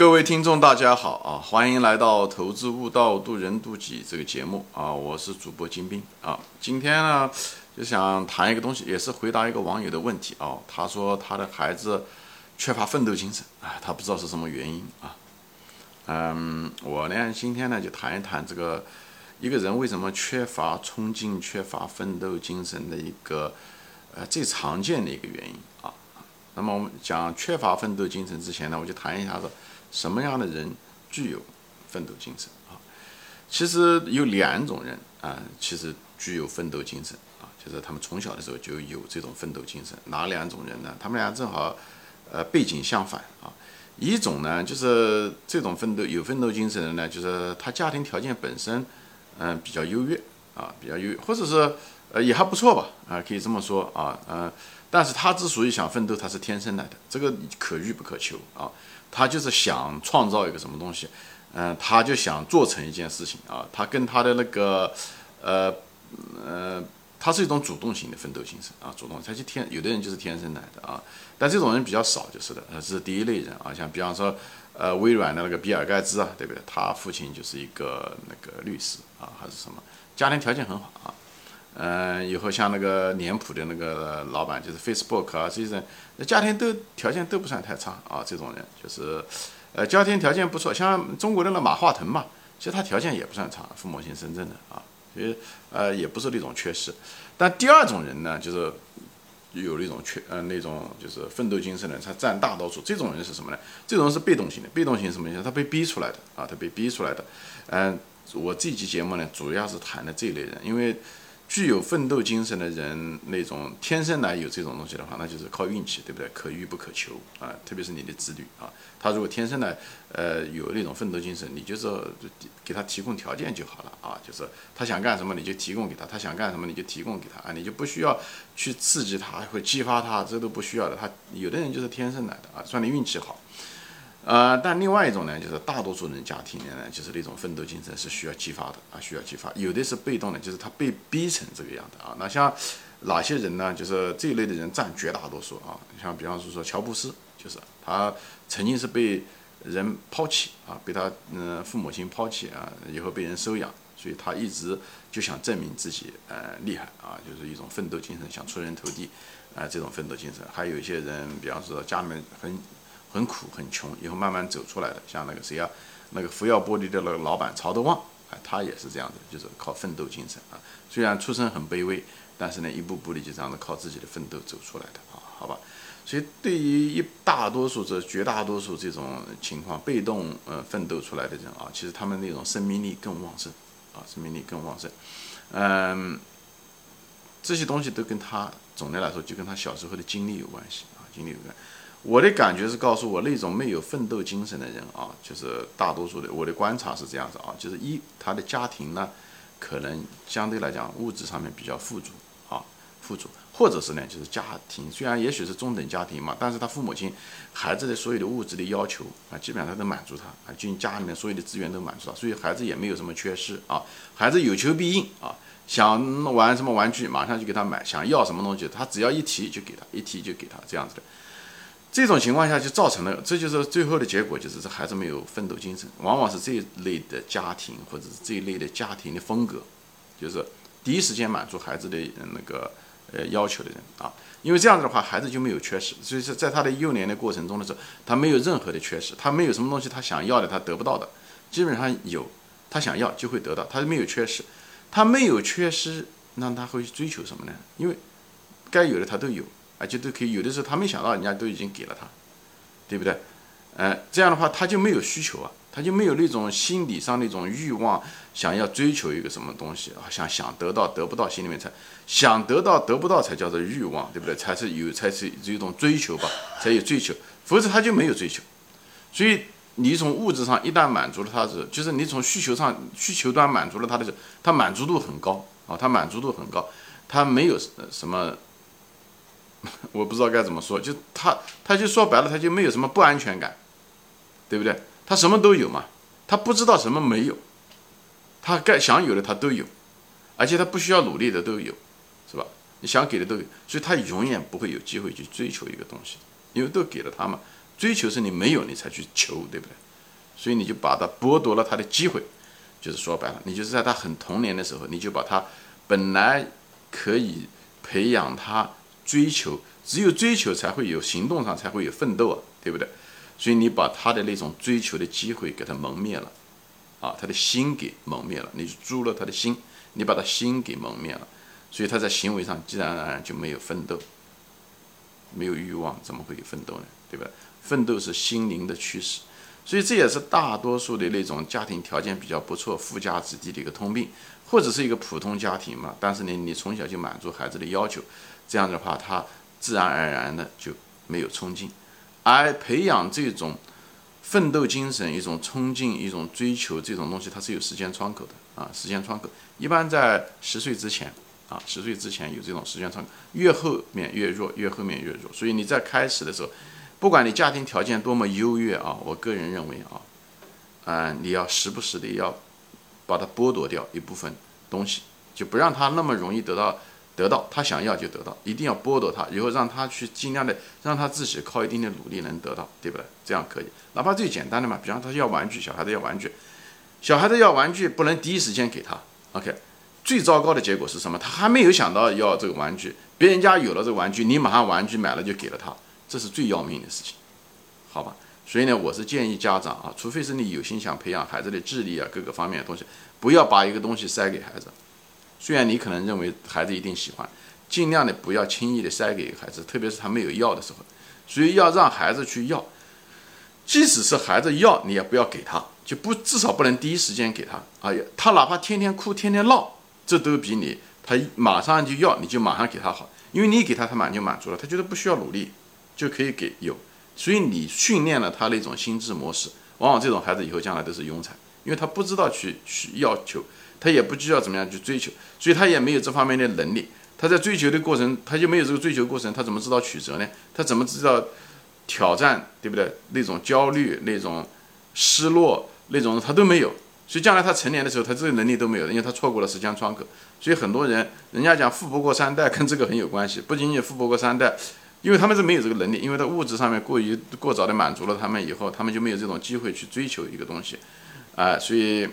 各位听众，大家好啊！欢迎来到《投资悟道，渡人渡己》这个节目啊！我是主播金兵啊。今天呢，就想谈一个东西，也是回答一个网友的问题啊。他说他的孩子缺乏奋斗精神啊，他不知道是什么原因啊。嗯，我呢今天呢就谈一谈这个一个人为什么缺乏冲劲、缺乏奋斗精神的一个呃最常见的一个原因啊。那么我们讲缺乏奋斗精神之前呢，我就谈一下子。什么样的人具有奋斗精神啊？其实有两种人啊，其实具有奋斗精神啊，就是他们从小的时候就有这种奋斗精神。哪两种人呢？他们俩正好，呃，背景相反啊。一种呢，就是这种奋斗有奋斗精神的呢，就是他家庭条件本身，嗯，比较优越啊，比较优越，或者是呃也还不错吧啊，可以这么说啊，嗯，但是他之所以想奋斗，他是天生来的，这个可遇不可求啊。他就是想创造一个什么东西，嗯，他就想做成一件事情啊。他跟他的那个，呃，呃，他是一种主动型的奋斗精神啊，主动。他就天，有的人就是天生来的啊，但这种人比较少，就是的，呃，这是第一类人啊。像比方说，呃，微软的那个比尔盖茨啊，对不对？他父亲就是一个那个律师啊，还是什么，家庭条件很好啊。嗯，以后像那个脸谱的那个老板，就是 Facebook 啊，这些人，那家庭都条件都不算太差啊。这种人就是，呃，家庭条件不错。像中国的那马化腾嘛，其实他条件也不算差，父母亲深圳的啊，所以呃也不是那种缺失。但第二种人呢，就是有那种缺，呃，那种就是奋斗精神的，他占大多数。这种人是什么呢？这种人是被动型的，被动型什么意思？他被逼出来的啊，他被逼出来的。嗯，我这期节目呢，主要是谈的这一类人，因为。具有奋斗精神的人，那种天生来有这种东西的话，那就是靠运气，对不对？可遇不可求啊，特别是你的子女啊，他如果天生来，呃，有那种奋斗精神，你就是给他提供条件就好了啊，就是他想干什么你就提供给他，他想干什么你就提供给他啊，你就不需要去刺激他或激发他，这都不需要的。他有的人就是天生来的啊，算你运气好。呃，但另外一种呢，就是大多数人家庭里呢，就是那种奋斗精神是需要激发的啊，需要激发。有的是被动的，就是他被逼成这个样的啊。那像哪些人呢？就是这一类的人占绝大多数啊。像比方说说乔布斯，就是他曾经是被人抛弃啊，被他嗯父母亲抛弃啊，以后被人收养，所以他一直就想证明自己呃厉害啊，就是一种奋斗精神，想出人头地啊这种奋斗精神。还有一些人，比方说家里面很。很苦很穷，以后慢慢走出来的，像那个谁啊，那个福耀玻璃的那个老板曹德旺，哎，他也是这样的，就是靠奋斗精神啊。虽然出身很卑微，但是呢，一步步的就这样子靠自己的奋斗走出来的啊，好吧。所以对于一大多数这绝大多数这种情况，被动呃奋斗出来的人啊，其实他们那种生命力更旺盛啊，生命力更旺盛。嗯，这些东西都跟他总的来说就跟他小时候的经历有关系啊，经历有关。我的感觉是告诉我，那种没有奋斗精神的人啊，就是大多数的。我的观察是这样子啊，就是一他的家庭呢，可能相对来讲物质上面比较富足啊，富足，或者是呢，就是家庭虽然也许是中等家庭嘛，但是他父母亲孩子的所有的物质的要求啊，基本上他都满足他啊，就家里面所有的资源都满足他，所以孩子也没有什么缺失啊，孩子有求必应啊，想玩什么玩具马上就给他买，想要什么东西他只要一提就给他，一提就给他这样子的。这种情况下就造成了，这就是最后的结果，就是这孩子没有奋斗精神，往往是这一类的家庭或者是这一类的家庭的风格，就是第一时间满足孩子的那个呃要求的人啊，因为这样子的话，孩子就没有缺失，所以说在他的幼年的过程中的时候，他没有任何的缺失，他没有什么东西他想要的他得不到的，基本上有他想要就会得到，他没有缺失，他没有缺失，那他会去追求什么呢？因为该有的他都有。而且都可以，有的时候他没想到，人家都已经给了他，对不对？呃，这样的话他就没有需求啊，他就没有那种心理上那种欲望，想要追求一个什么东西啊，想想得到得不到，心里面才想得到得不到才叫做欲望，对不对？才是有才是有一种追求吧，才有追求，否则他就没有追求。所以你从物质上一旦满足了他是，就是你从需求上需求端满足了他的时候，他满足度很高啊，他满足度很高，他没有什么。我不知道该怎么说，就他，他就说白了，他就没有什么不安全感，对不对？他什么都有嘛，他不知道什么没有，他该想有的他都有，而且他不需要努力的都有，是吧？你想给的都有，所以他永远不会有机会去追求一个东西，因为都给了他嘛。追求是你没有你才去求，对不对？所以你就把他剥夺了他的机会，就是说白了，你就是在他很童年的时候，你就把他本来可以培养他追求，只有追求才会有行动上才会有奋斗啊，对不对？所以你把他的那种追求的机会给他蒙灭了，啊，他的心给蒙灭了，你就诛了他的心，你把他心给蒙灭了，所以他在行为上自然而然就没有奋斗，没有欲望，怎么会有奋斗呢？对吧？奋斗是心灵的驱使。所以这也是大多数的那种家庭条件比较不错、富家子弟的一个通病，或者是一个普通家庭嘛。但是呢，你从小就满足孩子的要求，这样的话，他自然而然的就没有冲劲。而培养这种奋斗精神、一种冲劲、一种追求这种东西，它是有时间窗口的啊，时间窗口一般在十岁之前啊，十岁之前有这种时间窗口，越后面越弱，越后面越弱。所以你在开始的时候。不管你家庭条件多么优越啊，我个人认为啊，嗯，你要时不时的要把它剥夺掉一部分东西，就不让他那么容易得到得到他想要就得到，一定要剥夺他，以后让他去尽量的让他自己靠一定的努力能得到，对不对？这样可以，哪怕最简单的嘛，比方他要玩具，小孩子要玩具，小孩子要玩具不能第一时间给他，OK，最糟糕的结果是什么？他还没有想到要这个玩具，别人家有了这个玩具，你马上玩具买了就给了他。这是最要命的事情，好吧？所以呢，我是建议家长啊，除非是你有心想培养孩子的智力啊，各个方面的东西，不要把一个东西塞给孩子。虽然你可能认为孩子一定喜欢，尽量的不要轻易的塞给孩子，特别是他没有要的时候。所以要让孩子去要，即使是孩子要，你也不要给他，就不至少不能第一时间给他。哎呀，他哪怕天天哭、天天闹，这都比你他马上就要，你就马上给他好，因为你给他，他马上就满足了，他觉得不需要努力。就可以给有，所以你训练了他那种心智模式，往往这种孩子以后将来都是庸才，因为他不知道去去要求，他也不知道怎么样去追求，所以他也没有这方面的能力。他在追求的过程，他就没有这个追求过程，他怎么知道曲折呢？他怎么知道挑战，对不对？那种焦虑、那种失落、那种他都没有，所以将来他成年的时候，他这个能力都没有，因为他错过了时间窗口。所以很多人，人家讲富不过三代，跟这个很有关系。不仅仅富不过三代。因为他们是没有这个能力，因为在物质上面过于过早的满足了他们以后，他们就没有这种机会去追求一个东西，啊，所以，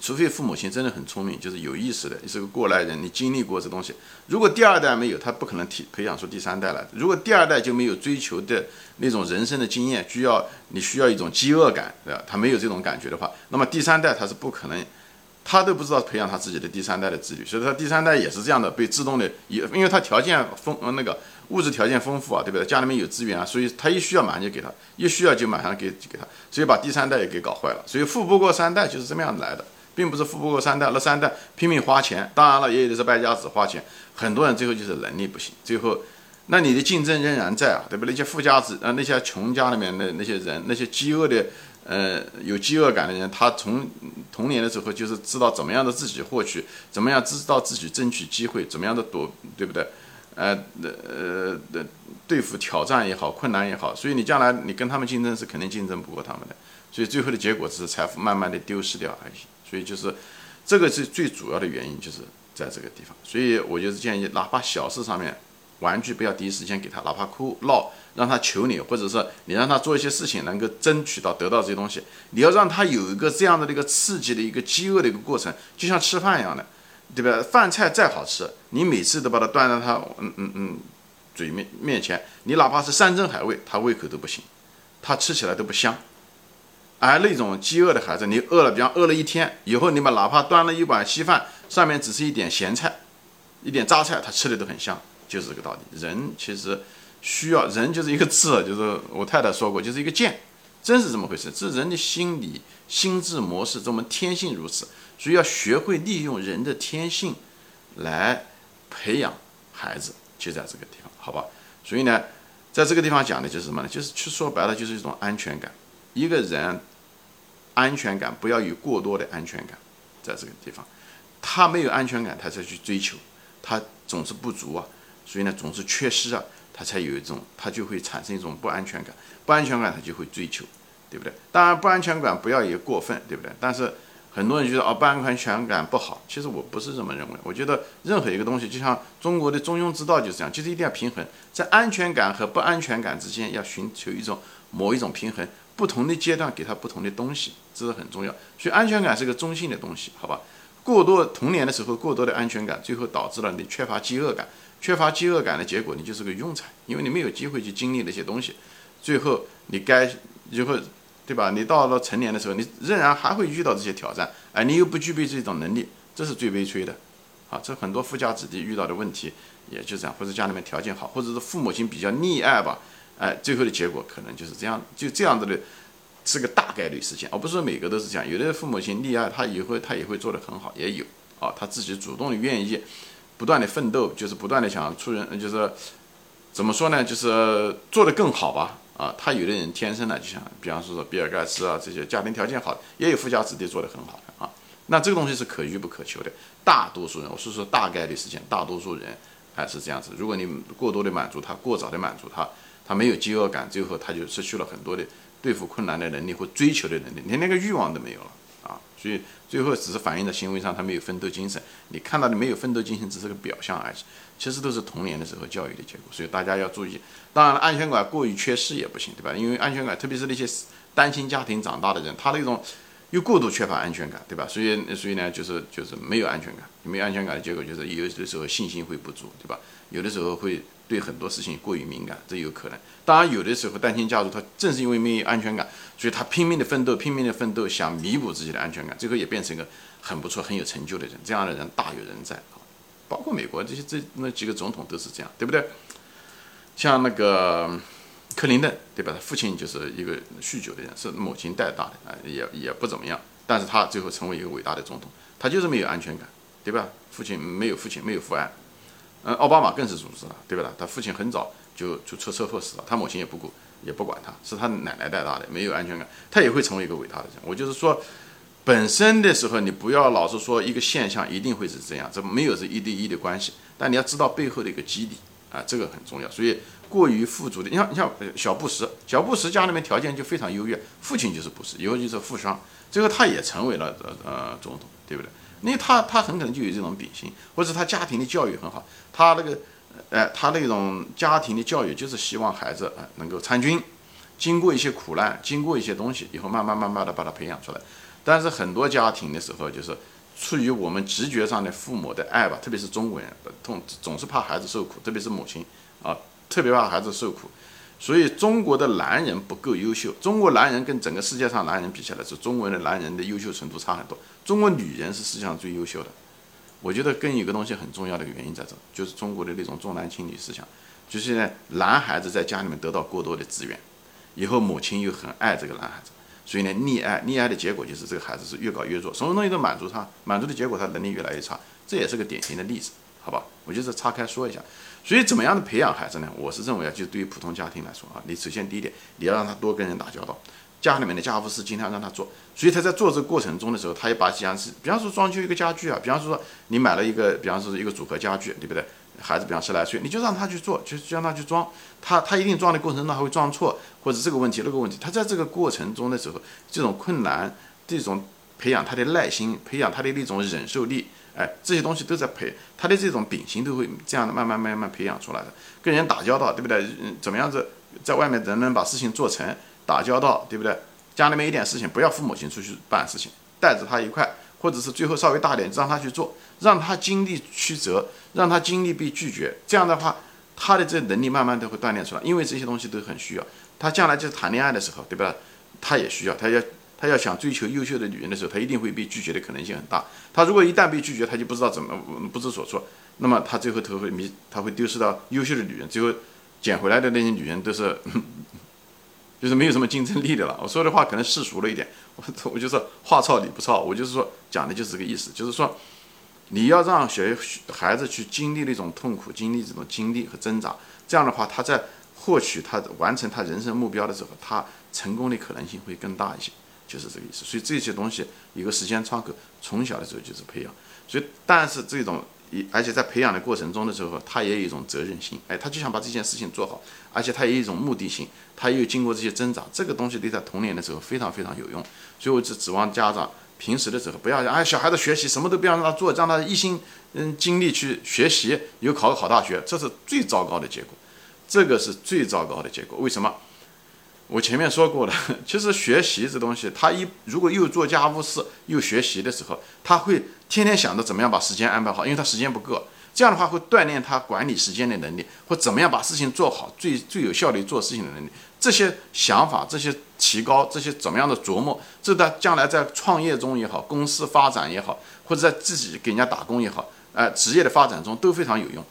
除非父母亲真的很聪明，就是有意识的，你是个过来人，你经历过这东西。如果第二代没有，他不可能提培养出第三代来。如果第二代就没有追求的那种人生的经验，需要你需要一种饥饿感，对吧？他没有这种感觉的话，那么第三代他是不可能。他都不知道培养他自己的第三代的子女，所以他第三代也是这样的，被自动的也，因为他条件丰，那个物质条件丰富啊，对不对？家里面有资源啊，所以他一需要马上就给他，一需要就马上给给他，所以把第三代也给搞坏了。所以富不过三代就是这么样来的，并不是富不过三代，那三代拼命花钱，当然了，也有的是败家子花钱，很多人最后就是能力不行，最后，那你的竞争仍然在啊，对不？那些富家子啊，那些穷家里面的那些人，那些饥饿的。呃，有饥饿感的人，他从童年的时候就是知道怎么样的自己获取，怎么样知道自己争取机会，怎么样的躲，对不对？呃，呃，呃，对付挑战也好，困难也好，所以你将来你跟他们竞争是肯定竞争不过他们的，所以最后的结果只是财富慢慢的丢失掉而已。所以就是这个是最主要的原因，就是在这个地方。所以我就是建议，哪怕小事上面。玩具不要第一时间给他，哪怕哭闹，让他求你，或者是你让他做一些事情，能够争取到得到这些东西。你要让他有一个这样的一个刺激的一个饥饿的一个过程，就像吃饭一样的，对吧？饭菜再好吃，你每次都把它端到他嗯嗯嗯嘴面面前，你哪怕是山珍海味，他胃口都不行，他吃起来都不香。而那种饥饿的孩子，你饿了，比方饿了一天以后，你把哪怕端了一碗稀饭，上面只是一点咸菜，一点榨菜，他吃的都很香。就是这个道理，人其实需要人就是一个字，就是我太太说过，就是一个贱，真是这么回事。这人的心理心智模式，这我们天性如此，所以要学会利用人的天性来培养孩子，就在这个地方，好吧？所以呢，在这个地方讲的就是什么呢？就是去说白了，就是一种安全感。一个人安全感不要有过多的安全感，在这个地方，他没有安全感，他才去追求，他总是不足啊。所以呢，总是缺失啊，他才有一种，他就会产生一种不安全感，不安全感他就会追求，对不对？当然，不安全感不要也过分，对不对？但是很多人觉得哦，不安全感不好，其实我不是这么认为。我觉得任何一个东西，就像中国的中庸之道就是这样，就是一定要平衡，在安全感和不安全感之间要寻求一种某一种平衡，不同的阶段给他不同的东西，这是很重要。所以安全感是个中性的东西，好吧？过多童年的时候过多的安全感，最后导致了你缺乏饥饿感，缺乏饥饿感的结果，你就是个庸才，因为你没有机会去经历那些东西，最后你该以后。对吧？你到了成年的时候，你仍然还会遇到这些挑战，哎，你又不具备这种能力，这是最悲催的，啊，这很多富家子弟遇到的问题也就这样，或者家里面条件好，或者是父母亲比较溺爱吧，哎，最后的结果可能就是这样，就这样子的，是个大概率事件，而不是说每个都是这样，有的父母亲溺爱他以后，他也会做得很好，也有，啊，他自己主动的愿意，不断的奋斗，就是不断的想出人，就是怎么说呢，就是做得更好吧。啊，他有的人天生呢，就像比方说说比尔盖茨啊这些家庭条件好，也有富家子弟做得很好的啊。那这个东西是可遇不可求的。大多数人，我是说大概率事件，大多数人还是这样子。如果你过多的满足他，过早的满足他，他没有饥饿感，最后他就失去了很多的对付困难的能力或追求的能力，连那个欲望都没有了啊。所以最后只是反映在行为上，他没有奋斗精神。你看到的没有奋斗精神，只是个表象而已。其实都是童年的时候教育的结果，所以大家要注意。当然了，安全感过于缺失也不行，对吧？因为安全感，特别是那些单亲家庭长大的人，他那种又过度缺乏安全感，对吧？所以，所以呢，就是就是没有安全感，没有安全感的结果就是有的时候信心会不足，对吧？有的时候会对很多事情过于敏感，这有可能。当然，有的时候单亲家族他正是因为没有安全感，所以他拼命的奋斗，拼命的奋斗，想弥补自己的安全感，最后也变成一个很不错、很有成就的人。这样的人大有人在。包括美国这些这那几个总统都是这样，对不对？像那个克林顿，对吧？他父亲就是一个酗酒的人，是母亲带大的啊，也也不怎么样。但是他最后成为一个伟大的总统，他就是没有安全感，对吧？父亲没有父亲，没有父爱。奥巴马更是如此了，对不对？他父亲很早就就出车祸死了，他母亲也不顾也不管他，是他奶奶带大的，没有安全感，他也会成为一个伟大的人。我就是说。本身的时候，你不要老是说一个现象一定会是这样，这没有是一对一的关系。但你要知道背后的一个机理啊，这个很重要。所以过于富足的，你像你像小布什，小布什家里面条件就非常优越，父亲就是布什，以后就是富商，最后他也成为了呃总统，对不对？因为他他很可能就有这种秉性，或者他家庭的教育很好，他那个呃他那种家庭的教育就是希望孩子啊能够参军，经过一些苦难，经过一些东西以后，慢慢慢慢的把他培养出来。但是很多家庭的时候，就是出于我们直觉上的父母的爱吧，特别是中国人，总总是怕孩子受苦，特别是母亲啊，特别怕孩子受苦，所以中国的男人不够优秀。中国男人跟整个世界上男人比起来，是中国的男人的优秀程度差很多。中国女人是世界上最优秀的。我觉得跟一个东西很重要的原因在这，就是中国的那种重男轻女思想，就是呢，男孩子在家里面得到过多的资源，以后母亲又很爱这个男孩子。所以呢，溺爱溺爱的结果就是这个孩子是越搞越弱，什么东西都满足他，满足的结果他能力越来越差，这也是个典型的例子，好吧？我就是岔开说一下。所以怎么样的培养孩子呢？我是认为啊，就对于普通家庭来说啊，你首先第一点，你要让他多跟人打交道，家里面的家务事尽量让他做。所以他在做这个过程中的时候，他也把家事，比方说装修一个家具啊，比方说你买了一个，比方说一个组合家具，对不对？孩子比方十来岁，你就让他去做，就就让他去装，他他一定装的过程中还会装错，或者这个问题那个问题，他在这个过程中的时候，这种困难，这种培养他的耐心，培养他的那种忍受力，哎，这些东西都在培他的这种秉性都会这样的慢慢慢慢培养出来的。跟人打交道，对不对？嗯，怎么样子在外面能能把事情做成，打交道，对不对？家里面一点事情不要父母亲出去办事情，带着他一块。或者是最后稍微大点，让他去做，让他经历曲折，让他经历被拒绝，这样的话，他的这能力慢慢都会锻炼出来。因为这些东西都很需要，他将来就是谈恋爱的时候，对吧？他也需要，他要他要想追求优秀的女人的时候，他一定会被拒绝的可能性很大。他如果一旦被拒绝，他就不知道怎么不知所措，那么他最后他会迷，他会丢失到优秀的女人，最后捡回来的那些女人都是。就是没有什么竞争力的了。我说的话可能世俗了一点，我我就是话糙理不糙，我就是说讲的就是这个意思，就是说你要让小孩子去经历那种痛苦，经历这种经历和挣扎，这样的话他在获取他完成他人生目标的时候，他成功的可能性会更大一些，就是这个意思。所以这些东西一个时间窗口，从小的时候就是培养。所以但是这种。一，而且在培养的过程中的时候，他也有一种责任心，哎，他就想把这件事情做好，而且他有一种目的性，他又经过这些挣扎，这个东西对他童年的时候非常非常有用。所以我只指望家长平时的时候不要让哎小孩子学习什么都不要让他做，让他一心嗯精力去学习，有考个好大学，这是最糟糕的结果，这个是最糟糕的结果。为什么？我前面说过了，其实学习这东西，他一如果又做家务事又学习的时候，他会天天想着怎么样把时间安排好，因为他时间不够。这样的话会锻炼他管理时间的能力，或怎么样把事情做好，最最有效率做事情的能力。这些想法，这些提高，这些怎么样的琢磨，这在将来在创业中也好，公司发展也好，或者在自己给人家打工也好，呃，职业的发展中都非常有用。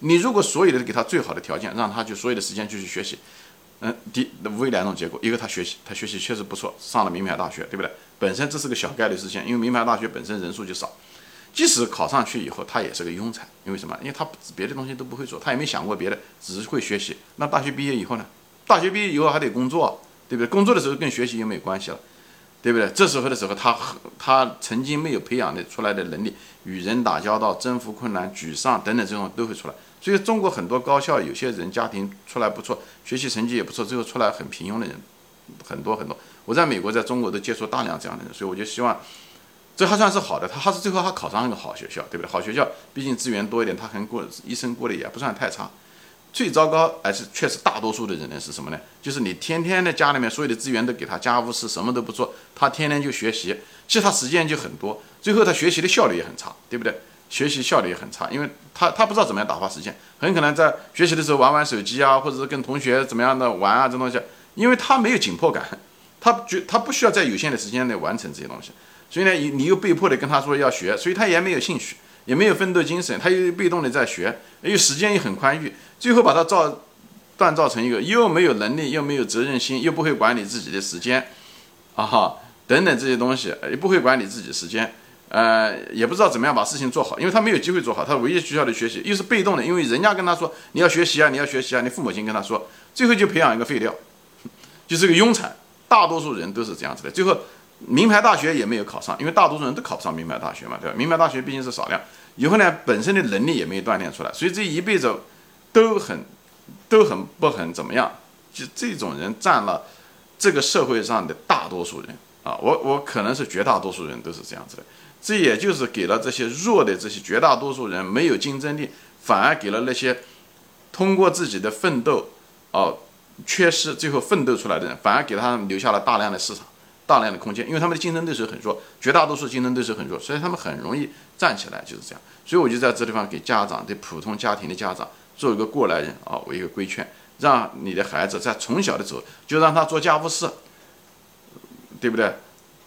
你如果所有的给他最好的条件，让他就所有的时间就去学习，嗯，第无非两种结果：一个他学习，他学习确实不错，上了名牌大学，对不对？本身这是个小概率事件，因为名牌大学本身人数就少。即使考上去以后，他也是个庸才，因为什么？因为他别的东西都不会做，他也没想过别的，只是会学习。那大学毕业以后呢？大学毕业以后还得工作，对不对？工作的时候跟学习又没有关系了，对不对？这时候的时候，他他曾经没有培养的出来的能力，与人打交道、征服困难、沮丧等等这种都会出来。所以中国很多高校有些人家庭出来不错，学习成绩也不错，最后出来很平庸的人很多很多。我在美国、在中国都接触大量这样的人，所以我就希望。这还算是好的，他还是最后还考上一个好学校，对不对？好学校毕竟资源多一点，他很过一生过得也不算太差。最糟糕还是确实大多数的人呢是什么呢？就是你天天在家里面所有的资源都给他，家务事什么都不做，他天天就学习，其实他时间就很多，最后他学习的效率也很差，对不对？学习效率也很差，因为他他不知道怎么样打发时间，很可能在学习的时候玩玩手机啊，或者是跟同学怎么样的玩啊这东西，因为他没有紧迫感，他觉他不需要在有限的时间内完成这些东西。所以呢，你你又被迫的跟他说要学，所以他也没有兴趣，也没有奋斗精神，他又被动的在学，又时间又很宽裕，最后把他造锻造成一个又没有能力，又没有责任心，又不会管理自己的时间，啊哈，等等这些东西，也不会管理自己时间，呃，也不知道怎么样把事情做好，因为他没有机会做好，他唯一需要的学习又是被动的，因为人家跟他说你要学习啊，你要学习啊，你父母亲跟他说，最后就培养一个废料，就是个庸才，大多数人都是这样子的，最后。名牌大学也没有考上，因为大多数人都考不上名牌大学嘛，对吧？名牌大学毕竟是少量，以后呢，本身的能力也没有锻炼出来，所以这一辈子都很都很不很怎么样，就这种人占了这个社会上的大多数人啊，我我可能是绝大多数人都是这样子的，这也就是给了这些弱的这些绝大多数人没有竞争力，反而给了那些通过自己的奋斗哦缺失最后奋斗出来的人，反而给他们留下了大量的市场。大量的空间，因为他们的竞争对手很弱，绝大多数竞争对手很弱，所以他们很容易站起来，就是这样。所以我就在这地方给家长对普通家庭的家长做一个过来人啊，我一个规劝，让你的孩子在从小的时候就让他做家务事，对不对？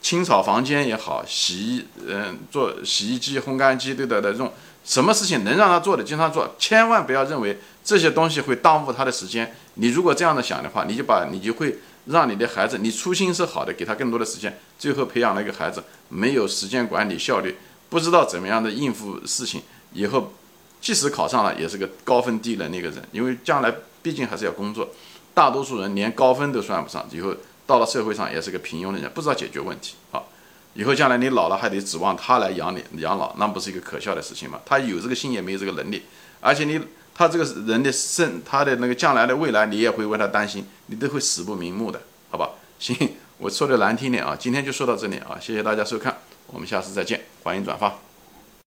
清扫房间也好，洗衣嗯做洗衣机、烘干机对的的这种什么事情能让他做的经常做，千万不要认为这些东西会耽误他的时间。你如果这样的想的话，你就把你就会。让你的孩子，你初心是好的，给他更多的时间，最后培养了一个孩子没有时间管理效率，不知道怎么样的应付事情，以后即使考上了，也是个高分低能的一个人，因为将来毕竟还是要工作，大多数人连高分都算不上，以后到了社会上也是个平庸的人，不知道解决问题啊，以后将来你老了还得指望他来养你养老，那不是一个可笑的事情吗？他有这个心也没有这个能力，而且你。他这个人的生，他的那个将来的未来，你也会为他担心，你都会死不瞑目的，好吧？行，我说的难听点啊，今天就说到这里啊，谢谢大家收看，我们下次再见，欢迎转发。